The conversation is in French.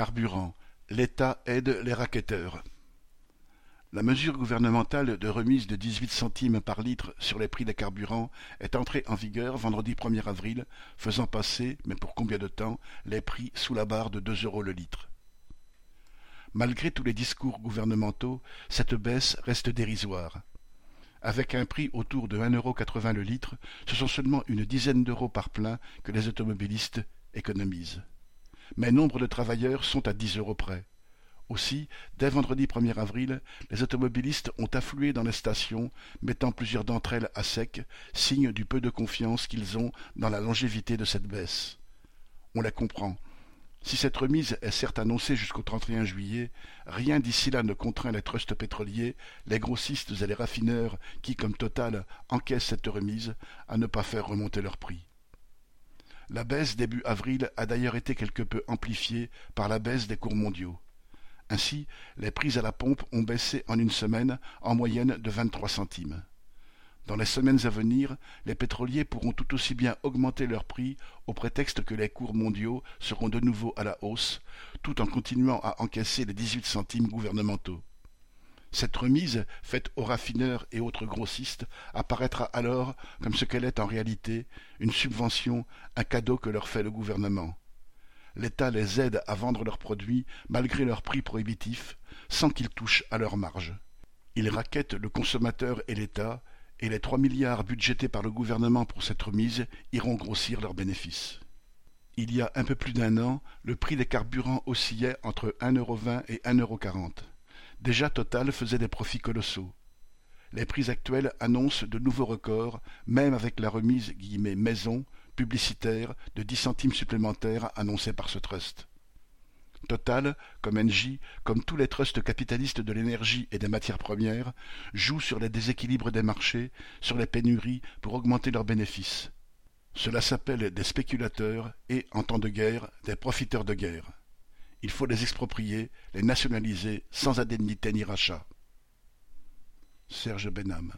Carburant: l'État aide les racketteurs. La mesure gouvernementale de remise de dix-huit centimes par litre sur les prix des carburants est entrée en vigueur vendredi 1er avril, faisant passer, mais pour combien de temps, les prix sous la barre de deux euros le litre. Malgré tous les discours gouvernementaux, cette baisse reste dérisoire. Avec un prix autour de un euro quatre-vingts le litre, ce sont seulement une dizaine d'euros par plein que les automobilistes économisent mais nombre de travailleurs sont à dix euros près. Aussi, dès vendredi 1er avril, les automobilistes ont afflué dans les stations, mettant plusieurs d'entre elles à sec, signe du peu de confiance qu'ils ont dans la longévité de cette baisse. On la comprend. Si cette remise est certes annoncée jusqu'au 31 juillet, rien d'ici là ne contraint les trusts pétroliers, les grossistes et les raffineurs qui, comme Total, encaissent cette remise, à ne pas faire remonter leurs prix. La baisse début avril a d'ailleurs été quelque peu amplifiée par la baisse des cours mondiaux. Ainsi, les prix à la pompe ont baissé en une semaine en moyenne de 23 centimes. Dans les semaines à venir, les pétroliers pourront tout aussi bien augmenter leurs prix au prétexte que les cours mondiaux seront de nouveau à la hausse, tout en continuant à encaisser les 18 centimes gouvernementaux. Cette remise, faite aux raffineurs et autres grossistes, apparaîtra alors comme ce qu'elle est en réalité, une subvention, un cadeau que leur fait le gouvernement. L'État les aide à vendre leurs produits malgré leurs prix prohibitifs, sans qu'ils touchent à leur marge. Il raquette le consommateur et l'État, et les trois milliards budgétés par le gouvernement pour cette remise iront grossir leurs bénéfices. Il y a un peu plus d'un an, le prix des carburants oscillait entre un euro et un euro Déjà Total faisait des profits colossaux. Les prix actuels annoncent de nouveaux records, même avec la remise maison publicitaire de dix centimes supplémentaires annoncée par ce trust. Total, comme Engie, comme tous les trusts capitalistes de l'énergie et des matières premières, jouent sur les déséquilibres des marchés, sur les pénuries pour augmenter leurs bénéfices. Cela s'appelle des spéculateurs et, en temps de guerre, des profiteurs de guerre. Il faut les exproprier, les nationaliser sans indemnité ni rachat. Serge Benham